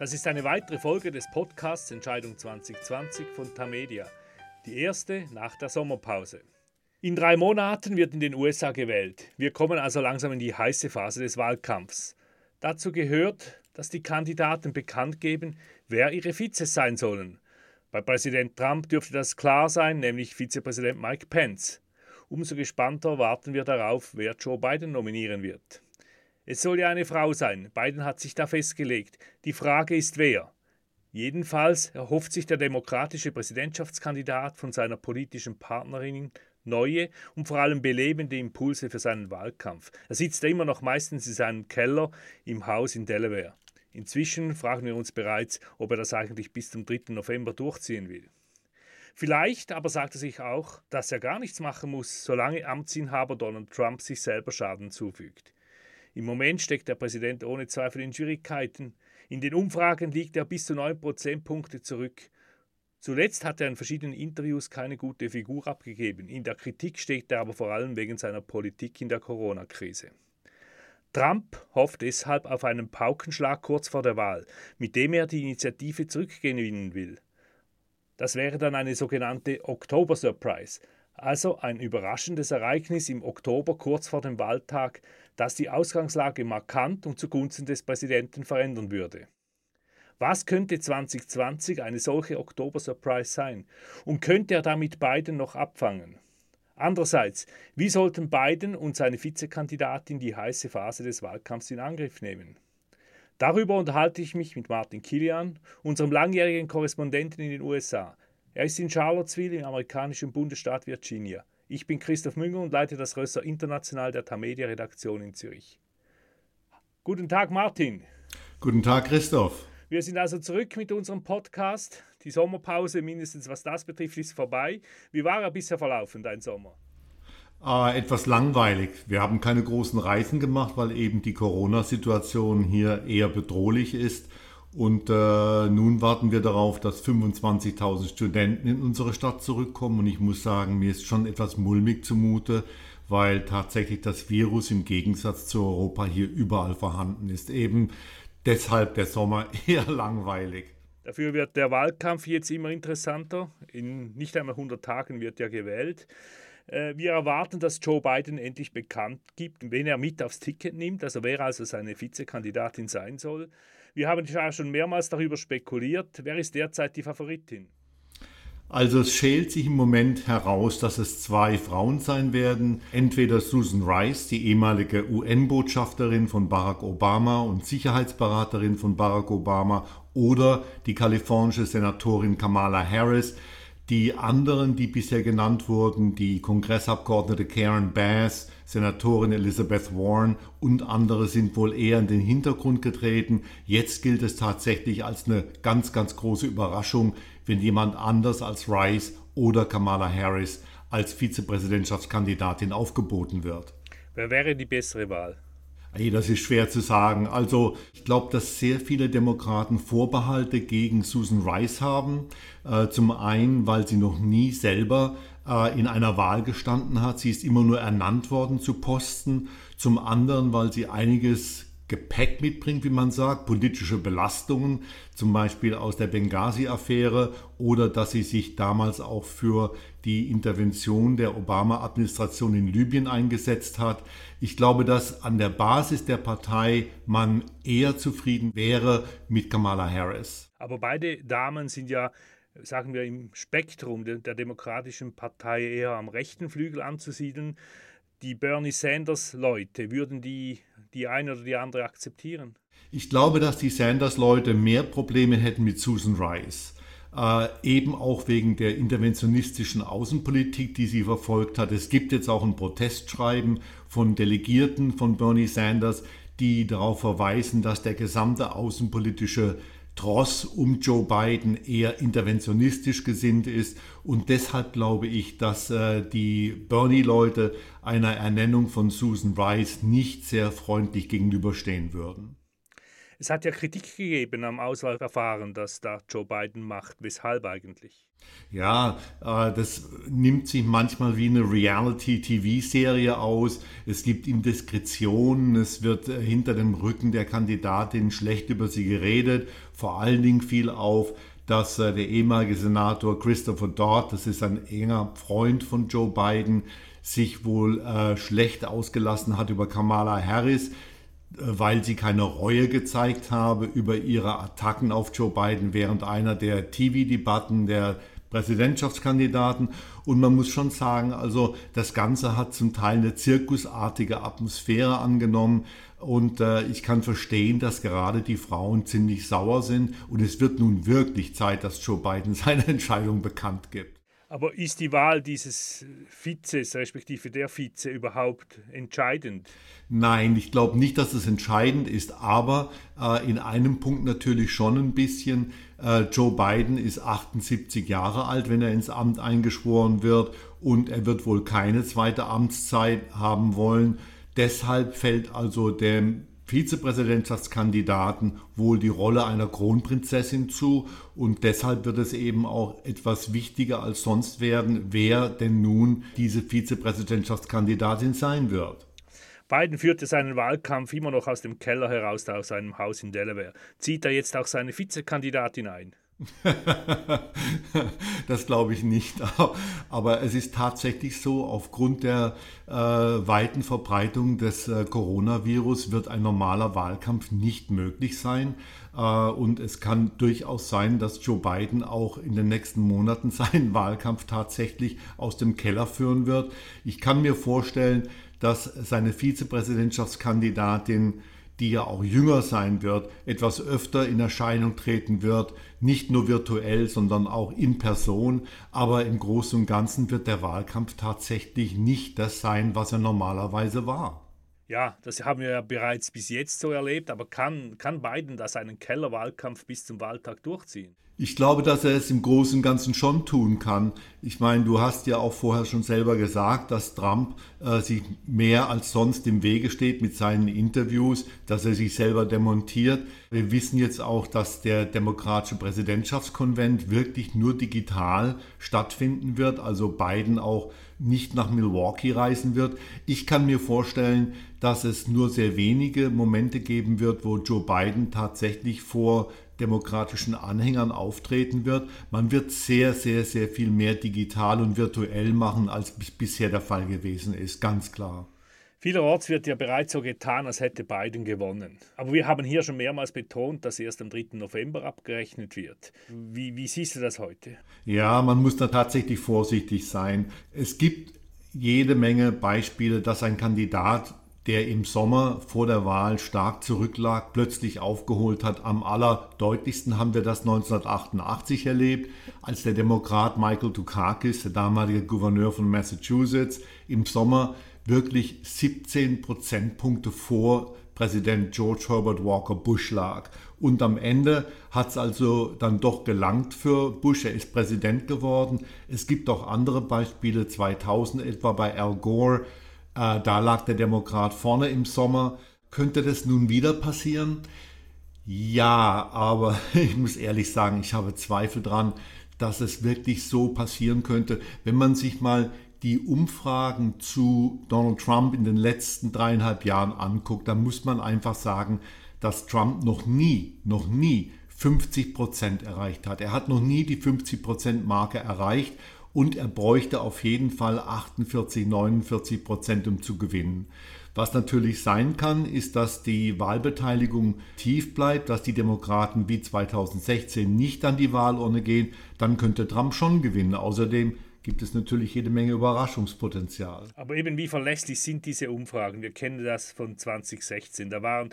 Das ist eine weitere Folge des Podcasts Entscheidung 2020 von Tamedia, die erste nach der Sommerpause. In drei Monaten wird in den USA gewählt. Wir kommen also langsam in die heiße Phase des Wahlkampfs. Dazu gehört, dass die Kandidaten bekannt geben, wer ihre Vizes sein sollen. Bei Präsident Trump dürfte das klar sein, nämlich Vizepräsident Mike Pence. Umso gespannter warten wir darauf, wer Joe Biden nominieren wird. Es soll ja eine Frau sein. Biden hat sich da festgelegt. Die Frage ist wer. Jedenfalls erhofft sich der demokratische Präsidentschaftskandidat von seiner politischen Partnerin neue und vor allem belebende Impulse für seinen Wahlkampf. Er sitzt immer noch meistens in seinem Keller im Haus in Delaware. Inzwischen fragen wir uns bereits, ob er das eigentlich bis zum 3. November durchziehen will. Vielleicht aber sagt er sich auch, dass er gar nichts machen muss, solange Amtsinhaber Donald Trump sich selber Schaden zufügt. Im Moment steckt der Präsident ohne Zweifel in Schwierigkeiten. In den Umfragen liegt er bis zu 9 Prozentpunkte zurück. Zuletzt hat er in verschiedenen Interviews keine gute Figur abgegeben. In der Kritik steht er aber vor allem wegen seiner Politik in der Corona-Krise. Trump hofft deshalb auf einen Paukenschlag kurz vor der Wahl, mit dem er die Initiative zurückgewinnen will. Das wäre dann eine sogenannte Oktober Surprise, also ein überraschendes Ereignis im Oktober kurz vor dem Wahltag, das die Ausgangslage markant und zugunsten des Präsidenten verändern würde. Was könnte 2020 eine solche Oktober-Surprise sein? Und könnte er damit Biden noch abfangen? Andererseits, wie sollten Biden und seine Vizekandidatin die heiße Phase des Wahlkampfs in Angriff nehmen? Darüber unterhalte ich mich mit Martin Kilian, unserem langjährigen Korrespondenten in den USA. Er ist in Charlottesville im amerikanischen Bundesstaat Virginia. Ich bin Christoph Münger und leite das Rösser International der Tamedia Redaktion in Zürich. Guten Tag, Martin. Guten Tag, Christoph. Wir sind also zurück mit unserem Podcast. Die Sommerpause, mindestens was das betrifft, ist vorbei. Wie war er bisher verlaufen, dein Sommer? Äh, etwas langweilig. Wir haben keine großen Reisen gemacht, weil eben die Corona-Situation hier eher bedrohlich ist. Und äh, nun warten wir darauf, dass 25.000 Studenten in unsere Stadt zurückkommen. Und ich muss sagen, mir ist schon etwas mulmig zumute, weil tatsächlich das Virus im Gegensatz zu Europa hier überall vorhanden ist. Eben deshalb der Sommer eher langweilig. Dafür wird der Wahlkampf jetzt immer interessanter. In nicht einmal 100 Tagen wird ja gewählt. Äh, wir erwarten, dass Joe Biden endlich bekannt gibt, wen er mit aufs Ticket nimmt, also wer also seine Vizekandidatin sein soll. Wir haben ja schon mehrmals darüber spekuliert. Wer ist derzeit die Favoritin? Also es schält sich im Moment heraus, dass es zwei Frauen sein werden. Entweder Susan Rice, die ehemalige UN-Botschafterin von Barack Obama und Sicherheitsberaterin von Barack Obama, oder die kalifornische Senatorin Kamala Harris, die anderen, die bisher genannt wurden, die Kongressabgeordnete Karen Bass, Senatorin Elizabeth Warren und andere sind wohl eher in den Hintergrund getreten. Jetzt gilt es tatsächlich als eine ganz, ganz große Überraschung, wenn jemand anders als Rice oder Kamala Harris als Vizepräsidentschaftskandidatin aufgeboten wird. Wer wäre die bessere Wahl? Hey, das ist schwer zu sagen. Also ich glaube, dass sehr viele Demokraten Vorbehalte gegen Susan Rice haben. Äh, zum einen, weil sie noch nie selber äh, in einer Wahl gestanden hat. Sie ist immer nur ernannt worden zu Posten. Zum anderen, weil sie einiges Gepäck mitbringt, wie man sagt, politische Belastungen, zum Beispiel aus der Benghazi-Affäre oder dass sie sich damals auch für die Intervention der Obama-Administration in Libyen eingesetzt hat. Ich glaube, dass an der Basis der Partei man eher zufrieden wäre mit Kamala Harris. Aber beide Damen sind ja sagen wir im Spektrum der, demokratischen Partei eher am rechten Flügel anzusiedeln. Die Bernie Sanders-Leute, würden die die eine oder die andere akzeptieren? Ich glaube, dass die Sanders-Leute mehr Probleme hätten mit Susan Rice. Äh, eben auch wegen der interventionistischen Außenpolitik, die sie verfolgt hat. Es gibt jetzt auch ein Protestschreiben von Delegierten von Bernie Sanders, die darauf verweisen, dass der gesamte außenpolitische Tross um Joe Biden eher interventionistisch gesinnt ist. Und deshalb glaube ich, dass äh, die Bernie-Leute einer Ernennung von Susan Rice nicht sehr freundlich gegenüberstehen würden. Es hat ja Kritik gegeben am Auswahlverfahren, das da Joe Biden macht. Weshalb eigentlich? Ja, äh, das nimmt sich manchmal wie eine Reality-TV-Serie aus. Es gibt Indiskretionen, es wird äh, hinter dem Rücken der Kandidatin schlecht über sie geredet. Vor allen Dingen fiel auf, dass äh, der ehemalige Senator Christopher Dodd, das ist ein enger Freund von Joe Biden, sich wohl schlecht ausgelassen hat über Kamala Harris weil sie keine Reue gezeigt habe über ihre Attacken auf Joe Biden während einer der TV-Debatten der Präsidentschaftskandidaten. Und man muss schon sagen, also das Ganze hat zum Teil eine zirkusartige Atmosphäre angenommen. Und äh, ich kann verstehen, dass gerade die Frauen ziemlich sauer sind. Und es wird nun wirklich Zeit, dass Joe Biden seine Entscheidung bekannt gibt. Aber ist die Wahl dieses Vizes, respektive der Vize, überhaupt entscheidend? Nein, ich glaube nicht, dass es entscheidend ist, aber äh, in einem Punkt natürlich schon ein bisschen. Äh, Joe Biden ist 78 Jahre alt, wenn er ins Amt eingeschworen wird und er wird wohl keine zweite Amtszeit haben wollen. Deshalb fällt also dem Vizepräsidentschaftskandidaten wohl die Rolle einer Kronprinzessin zu und deshalb wird es eben auch etwas wichtiger als sonst werden, wer denn nun diese Vizepräsidentschaftskandidatin sein wird. Biden führte seinen Wahlkampf immer noch aus dem Keller heraus, aus seinem Haus in Delaware. Zieht er jetzt auch seine Vizekandidatin ein? das glaube ich nicht. Aber es ist tatsächlich so, aufgrund der äh, weiten Verbreitung des äh, Coronavirus wird ein normaler Wahlkampf nicht möglich sein. Äh, und es kann durchaus sein, dass Joe Biden auch in den nächsten Monaten seinen Wahlkampf tatsächlich aus dem Keller führen wird. Ich kann mir vorstellen, dass seine Vizepräsidentschaftskandidatin die ja auch jünger sein wird, etwas öfter in Erscheinung treten wird, nicht nur virtuell, sondern auch in Person. Aber im Großen und Ganzen wird der Wahlkampf tatsächlich nicht das sein, was er normalerweise war. Ja, das haben wir ja bereits bis jetzt so erlebt, aber kann, kann Biden da seinen Kellerwahlkampf bis zum Wahltag durchziehen? Ich glaube, dass er es im Großen und Ganzen schon tun kann. Ich meine, du hast ja auch vorher schon selber gesagt, dass Trump äh, sich mehr als sonst im Wege steht mit seinen Interviews, dass er sich selber demontiert. Wir wissen jetzt auch, dass der demokratische Präsidentschaftskonvent wirklich nur digital stattfinden wird, also Biden auch nicht nach Milwaukee reisen wird. Ich kann mir vorstellen, dass es nur sehr wenige Momente geben wird, wo Joe Biden tatsächlich vor demokratischen Anhängern auftreten wird. Man wird sehr, sehr, sehr viel mehr digital und virtuell machen, als bisher der Fall gewesen ist, ganz klar. Vielerorts wird ja bereits so getan, als hätte Biden gewonnen. Aber wir haben hier schon mehrmals betont, dass erst am 3. November abgerechnet wird. Wie, wie siehst du das heute? Ja, man muss da tatsächlich vorsichtig sein. Es gibt jede Menge Beispiele, dass ein Kandidat der im Sommer vor der Wahl stark zurücklag, plötzlich aufgeholt hat. Am allerdeutlichsten haben wir das 1988 erlebt, als der Demokrat Michael Dukakis, der damalige Gouverneur von Massachusetts, im Sommer wirklich 17 Prozentpunkte vor Präsident George Herbert Walker Bush lag. Und am Ende hat es also dann doch gelangt für Bush. Er ist Präsident geworden. Es gibt auch andere Beispiele, 2000 etwa bei Al Gore. Äh, da lag der Demokrat vorne im Sommer. Könnte das nun wieder passieren? Ja, aber ich muss ehrlich sagen, ich habe Zweifel dran, dass es wirklich so passieren könnte. Wenn man sich mal die Umfragen zu Donald Trump in den letzten dreieinhalb Jahren anguckt, dann muss man einfach sagen, dass Trump noch nie, noch nie 50 Prozent erreicht hat. Er hat noch nie die 50 Prozent Marke erreicht und er bräuchte auf jeden Fall 48, 49 Prozent, um zu gewinnen. Was natürlich sein kann, ist, dass die Wahlbeteiligung tief bleibt, dass die Demokraten wie 2016 nicht an die Wahlurne gehen, dann könnte Trump schon gewinnen. Außerdem gibt es natürlich jede Menge Überraschungspotenzial. Aber eben wie verlässlich sind diese Umfragen? Wir kennen das von 2016. Da waren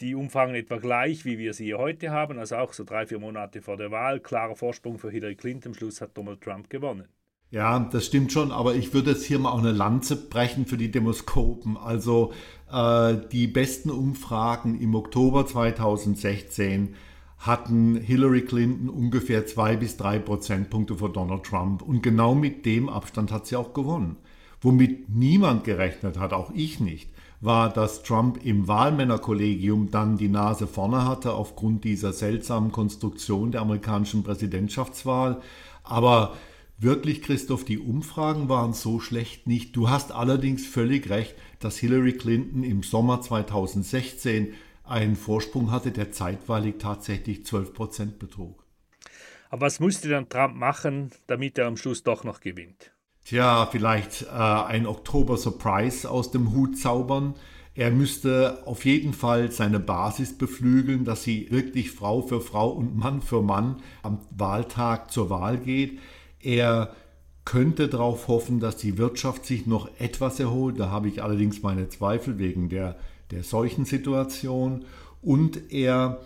die Umfragen etwa gleich, wie wir sie heute haben, also auch so drei, vier Monate vor der Wahl. Klarer Vorsprung für Hillary Clinton. Am Schluss hat Donald Trump gewonnen. Ja, das stimmt schon, aber ich würde jetzt hier mal auch eine Lanze brechen für die Demoskopen. Also äh, die besten Umfragen im Oktober 2016 hatten Hillary Clinton ungefähr zwei bis drei Prozentpunkte vor Donald Trump. Und genau mit dem Abstand hat sie auch gewonnen. Womit niemand gerechnet hat, auch ich nicht, war, dass Trump im Wahlmännerkollegium dann die Nase vorne hatte aufgrund dieser seltsamen Konstruktion der amerikanischen Präsidentschaftswahl. Aber wirklich, Christoph, die Umfragen waren so schlecht nicht. Du hast allerdings völlig recht, dass Hillary Clinton im Sommer 2016 einen Vorsprung hatte, der zeitweilig tatsächlich 12 Prozent betrug. Aber was musste dann Trump machen, damit er am Schluss doch noch gewinnt? Tja, vielleicht äh, ein Oktober-Surprise aus dem Hut zaubern. Er müsste auf jeden Fall seine Basis beflügeln, dass sie wirklich Frau für Frau und Mann für Mann am Wahltag zur Wahl geht. Er könnte darauf hoffen, dass die Wirtschaft sich noch etwas erholt. Da habe ich allerdings meine Zweifel wegen der, der Situation. Und er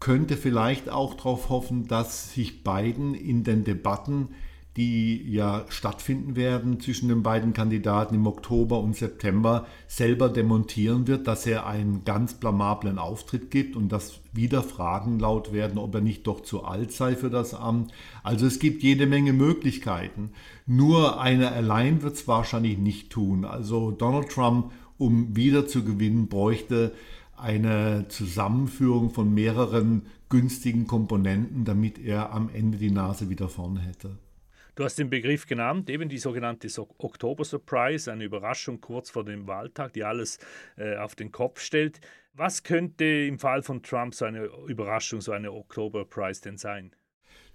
könnte vielleicht auch darauf hoffen, dass sich Biden in den Debatten die ja stattfinden werden zwischen den beiden Kandidaten im Oktober und September, selber demontieren wird, dass er einen ganz blamablen Auftritt gibt und dass wieder Fragen laut werden, ob er nicht doch zu alt sei für das Amt. Also es gibt jede Menge Möglichkeiten. Nur einer allein wird es wahrscheinlich nicht tun. Also Donald Trump, um wieder zu gewinnen, bräuchte eine Zusammenführung von mehreren günstigen Komponenten, damit er am Ende die Nase wieder vorne hätte. Du hast den Begriff genannt, eben die sogenannte Oktober-Surprise, eine Überraschung kurz vor dem Wahltag, die alles äh, auf den Kopf stellt. Was könnte im Fall von Trump so eine Überraschung, so eine Oktober-Surprise denn sein?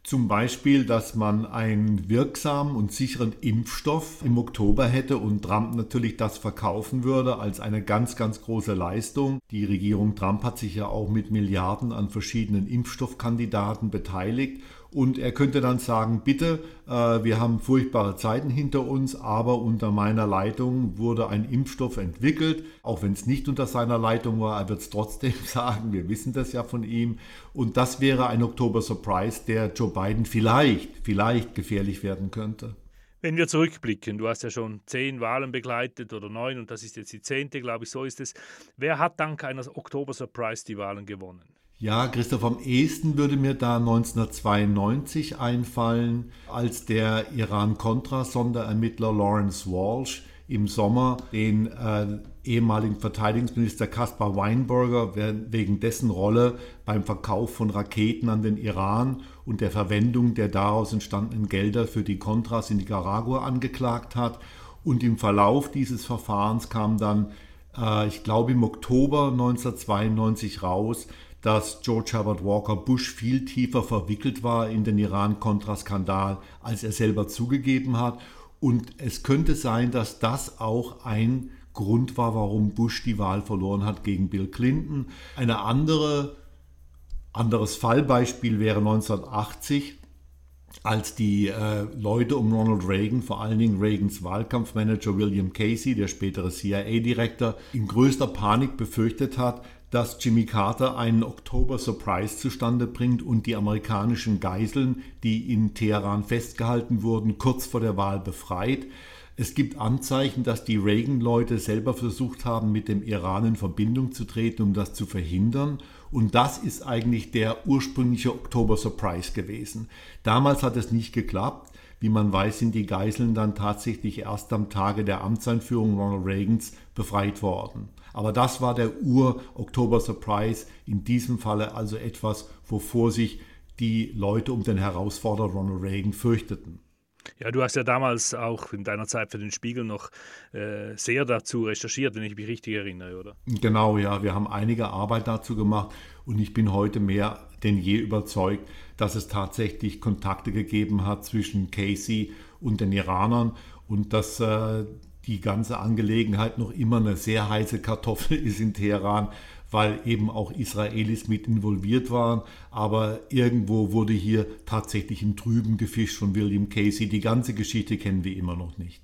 Zum Beispiel, dass man einen wirksamen und sicheren Impfstoff im Oktober hätte und Trump natürlich das verkaufen würde als eine ganz, ganz große Leistung. Die Regierung Trump hat sich ja auch mit Milliarden an verschiedenen Impfstoffkandidaten beteiligt und er könnte dann sagen, bitte, äh, wir haben furchtbare Zeiten hinter uns, aber unter meiner Leitung wurde ein Impfstoff entwickelt. Auch wenn es nicht unter seiner Leitung war, er wird es trotzdem sagen, wir wissen das ja von ihm. Und das wäre ein Oktober-Surprise, der Joe Biden vielleicht, vielleicht gefährlich werden könnte. Wenn wir zurückblicken, du hast ja schon zehn Wahlen begleitet oder neun und das ist jetzt die zehnte, glaube ich, so ist es. Wer hat dank einer Oktober-Surprise die Wahlen gewonnen? Ja, Christoph, am ehesten würde mir da 1992 einfallen, als der Iran-Contra-Sonderermittler Lawrence Walsh im Sommer den äh, ehemaligen Verteidigungsminister Kaspar Weinberger wegen dessen Rolle beim Verkauf von Raketen an den Iran und der Verwendung der daraus entstandenen Gelder für die Contras in Nicaragua angeklagt hat. Und im Verlauf dieses Verfahrens kam dann, äh, ich glaube im Oktober 1992 raus, dass George Herbert Walker Bush viel tiefer verwickelt war in den Iran-Contra-Skandal, als er selber zugegeben hat. Und es könnte sein, dass das auch ein Grund war, warum Bush die Wahl verloren hat gegen Bill Clinton. Eine andere, anderes Fallbeispiel wäre 1980, als die äh, Leute um Ronald Reagan, vor allen Dingen Reagans Wahlkampfmanager William Casey, der spätere CIA-Direktor, in größter Panik befürchtet hat, dass Jimmy Carter einen Oktober-Surprise zustande bringt und die amerikanischen Geiseln, die in Teheran festgehalten wurden, kurz vor der Wahl befreit. Es gibt Anzeichen, dass die Reagan-Leute selber versucht haben, mit dem Iran in Verbindung zu treten, um das zu verhindern. Und das ist eigentlich der ursprüngliche Oktober-Surprise gewesen. Damals hat es nicht geklappt. Wie man weiß, sind die Geiseln dann tatsächlich erst am Tage der Amtseinführung Ronald Reagans befreit worden. Aber das war der Ur-Oktober-Surprise, in diesem Falle also etwas, wovor sich die Leute um den Herausforderer Ronald Reagan fürchteten. Ja, du hast ja damals auch in deiner Zeit für den Spiegel noch äh, sehr dazu recherchiert, wenn ich mich richtig erinnere, oder? Genau, ja, wir haben einige Arbeit dazu gemacht und ich bin heute mehr denn je überzeugt, dass es tatsächlich Kontakte gegeben hat zwischen Casey und den Iranern und dass äh, die ganze Angelegenheit noch immer eine sehr heiße Kartoffel ist in Teheran, weil eben auch Israelis mit involviert waren. Aber irgendwo wurde hier tatsächlich im Trüben gefischt von William Casey. Die ganze Geschichte kennen wir immer noch nicht.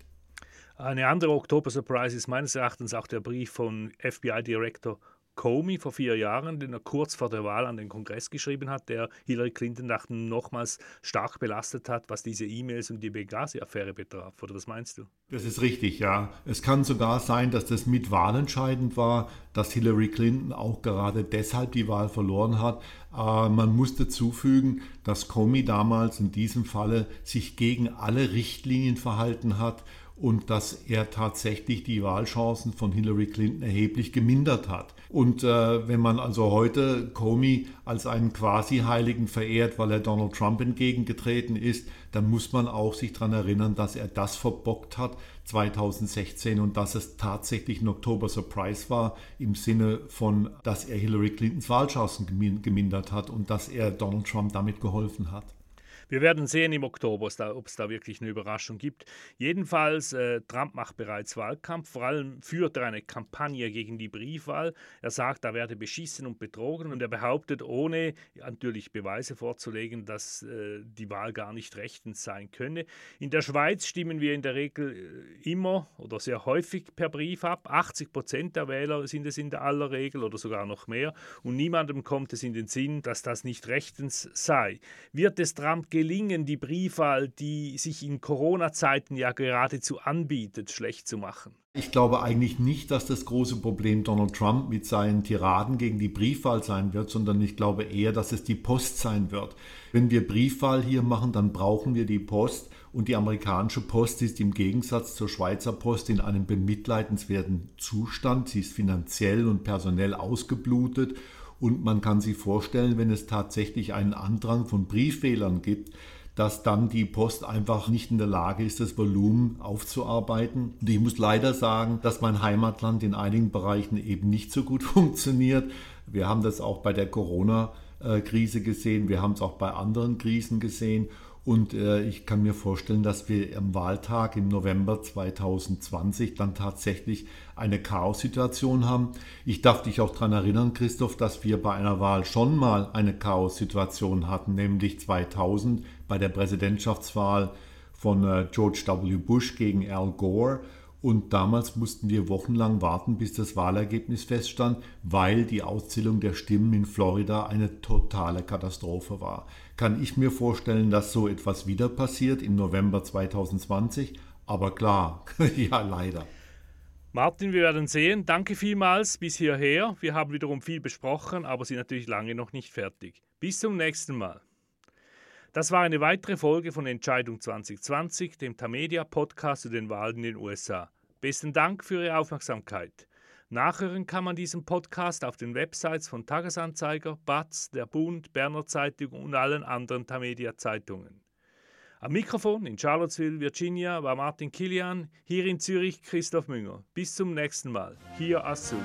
Eine andere Oktober-Surprise ist meines Erachtens auch der Brief von FBI-Direktor Comey vor vier Jahren, den er kurz vor der Wahl an den Kongress geschrieben hat, der Hillary Clinton dachten nochmals stark belastet hat, was diese E-Mails und die Benghazi-Affäre betraf. Oder was meinst du? Das ist richtig, ja. Es kann sogar sein, dass das mit wahlentscheidend war, dass Hillary Clinton auch gerade deshalb die Wahl verloren hat. Äh, man muss dazufügen, dass Comey damals in diesem Falle sich gegen alle Richtlinien verhalten hat und dass er tatsächlich die Wahlchancen von Hillary Clinton erheblich gemindert hat. Und äh, wenn man also heute Comey als einen Quasi-Heiligen verehrt, weil er Donald Trump entgegengetreten ist, dann muss man auch sich daran erinnern, dass er das verbockt hat 2016 und dass es tatsächlich ein Oktober-Surprise war im Sinne von, dass er Hillary Clintons Wahlchancen gemindert hat und dass er Donald Trump damit geholfen hat. Wir werden sehen im Oktober, ob es da wirklich eine Überraschung gibt. Jedenfalls, äh, Trump macht bereits Wahlkampf. Vor allem führt er eine Kampagne gegen die Briefwahl. Er sagt, da werde beschissen und betrogen. Und er behauptet, ohne natürlich Beweise vorzulegen, dass äh, die Wahl gar nicht rechtens sein könne. In der Schweiz stimmen wir in der Regel äh, immer oder sehr häufig per Brief ab. 80 Prozent der Wähler sind es in aller Regel oder sogar noch mehr. Und niemandem kommt es in den Sinn, dass das nicht rechtens sei. Wird es Trump gelingen, die Briefwahl, die sich in Corona-Zeiten ja geradezu anbietet, schlecht zu machen? Ich glaube eigentlich nicht, dass das große Problem Donald Trump mit seinen Tiraden gegen die Briefwahl sein wird, sondern ich glaube eher, dass es die Post sein wird. Wenn wir Briefwahl hier machen, dann brauchen wir die Post und die amerikanische Post ist im Gegensatz zur Schweizer Post in einem bemitleidenswerten Zustand. Sie ist finanziell und personell ausgeblutet und man kann sich vorstellen, wenn es tatsächlich einen Andrang von Brieffehlern gibt, dass dann die Post einfach nicht in der Lage ist, das Volumen aufzuarbeiten. Und ich muss leider sagen, dass mein Heimatland in einigen Bereichen eben nicht so gut funktioniert. Wir haben das auch bei der Corona-Krise gesehen, wir haben es auch bei anderen Krisen gesehen. Und äh, ich kann mir vorstellen, dass wir am Wahltag im November 2020 dann tatsächlich eine Chaos-Situation haben. Ich darf dich auch daran erinnern, Christoph, dass wir bei einer Wahl schon mal eine Chaos-Situation hatten, nämlich 2000 bei der Präsidentschaftswahl von äh, George W. Bush gegen Al Gore. Und damals mussten wir wochenlang warten, bis das Wahlergebnis feststand, weil die Auszählung der Stimmen in Florida eine totale Katastrophe war. Kann ich mir vorstellen, dass so etwas wieder passiert im November 2020? Aber klar, ja, leider. Martin, wir werden sehen. Danke vielmals bis hierher. Wir haben wiederum viel besprochen, aber sind natürlich lange noch nicht fertig. Bis zum nächsten Mal. Das war eine weitere Folge von Entscheidung 2020, dem Tamedia Podcast zu den Wahlen in den USA. Besten Dank für Ihre Aufmerksamkeit. Nachhören kann man diesen Podcast auf den Websites von Tagesanzeiger, BATZ, der Bund, Berner Zeitung und allen anderen Tamedia Zeitungen. Am Mikrofon in Charlottesville, Virginia war Martin Kilian, hier in Zürich Christoph Münger. Bis zum nächsten Mal. Hier Assou.